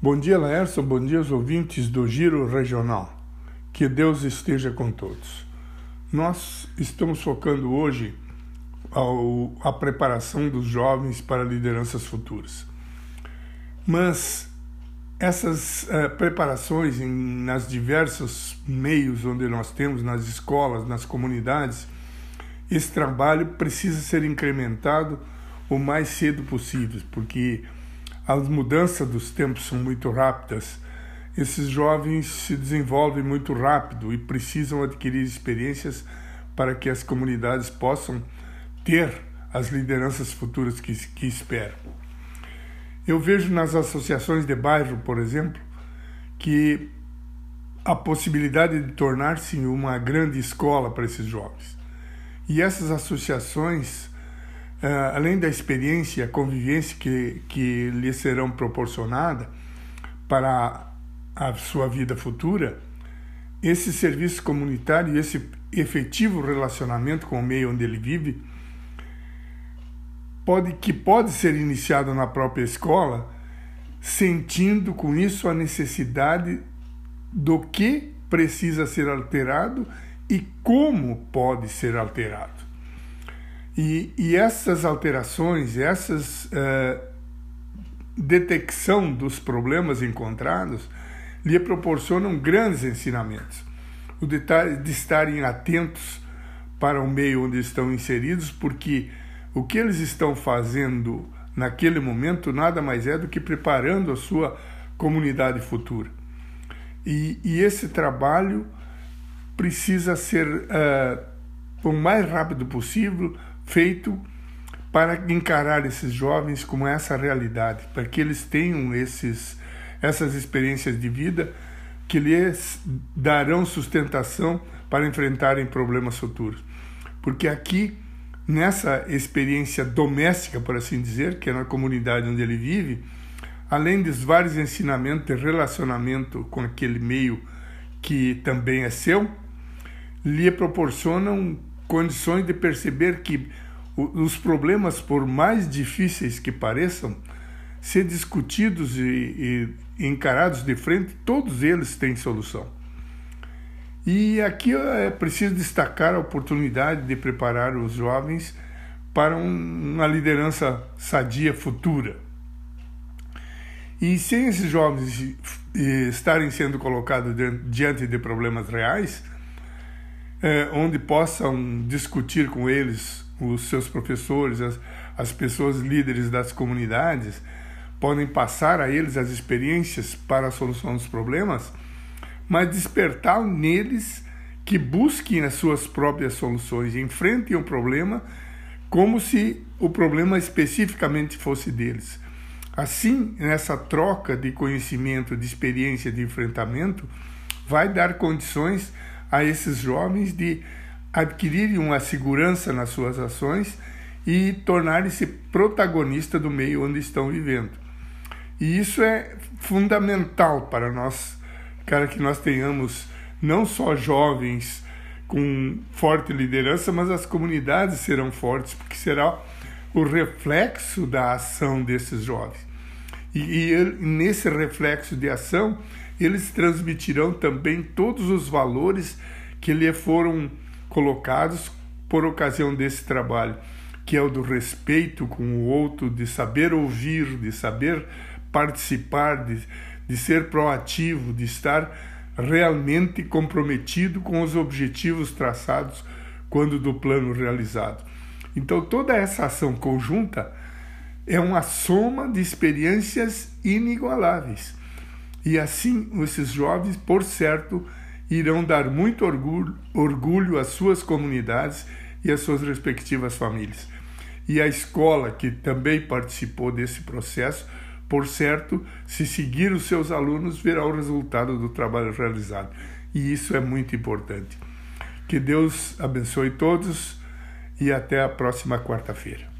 Bom dia, Laércio. Bom dia aos ouvintes do Giro Regional. Que Deus esteja com todos. Nós estamos focando hoje ao, a preparação dos jovens para lideranças futuras. Mas essas uh, preparações em, nas diversos meios onde nós temos, nas escolas, nas comunidades, esse trabalho precisa ser incrementado o mais cedo possível, porque as mudanças dos tempos são muito rápidas. Esses jovens se desenvolvem muito rápido e precisam adquirir experiências para que as comunidades possam ter as lideranças futuras que, que esperam. Eu vejo nas associações de bairro, por exemplo, que a possibilidade de tornar-se uma grande escola para esses jovens. E essas associações uh, além da experiência a convivência que, que lhe serão proporcionadas para a sua vida futura, esse serviço comunitário esse efetivo relacionamento com o meio onde ele vive, pode, que pode ser iniciado na própria escola, sentindo com isso a necessidade do que precisa ser alterado e como pode ser alterado. E, e essas alterações, essas uh, detecção dos problemas encontrados, lhe proporcionam grandes ensinamentos. O detalhe de estarem atentos para o meio onde estão inseridos, porque o que eles estão fazendo naquele momento nada mais é do que preparando a sua comunidade futura. E, e esse trabalho precisa ser uh, o mais rápido possível feito para encarar esses jovens como essa realidade, para que eles tenham esses, essas experiências de vida que lhes darão sustentação para enfrentarem problemas futuros. Porque aqui, nessa experiência doméstica, por assim dizer, que é na comunidade onde ele vive, além dos vários ensinamentos de relacionamento com aquele meio que também é seu, lhe proporcionam condições de perceber que os problemas, por mais difíceis que pareçam, ser discutidos e, e encarados de frente, todos eles têm solução. E aqui é preciso destacar a oportunidade de preparar os jovens para um, uma liderança sadia futura. E sem esses jovens estarem sendo colocados diante de problemas reais, é, onde possam discutir com eles, os seus professores, as, as pessoas líderes das comunidades, podem passar a eles as experiências para a solução dos problemas, mas despertar neles que busquem as suas próprias soluções, enfrentem o problema como se o problema especificamente fosse deles. Assim, nessa troca de conhecimento, de experiência, de enfrentamento, vai dar condições a esses jovens de adquirirem uma segurança nas suas ações e tornarem-se protagonista do meio onde estão vivendo. E isso é fundamental para nós, para que nós tenhamos não só jovens com forte liderança, mas as comunidades serão fortes, porque será o reflexo da ação desses jovens. E, e nesse reflexo de ação, eles transmitirão também todos os valores que lhe foram colocados por ocasião desse trabalho, que é o do respeito com o outro, de saber ouvir, de saber participar, de, de ser proativo, de estar realmente comprometido com os objetivos traçados quando do plano realizado. Então, toda essa ação conjunta é uma soma de experiências inigualáveis. E assim, esses jovens, por certo, irão dar muito orgulho, orgulho às suas comunidades e às suas respectivas famílias. E a escola, que também participou desse processo, por certo, se seguir os seus alunos, verá o resultado do trabalho realizado. E isso é muito importante. Que Deus abençoe todos e até a próxima quarta-feira.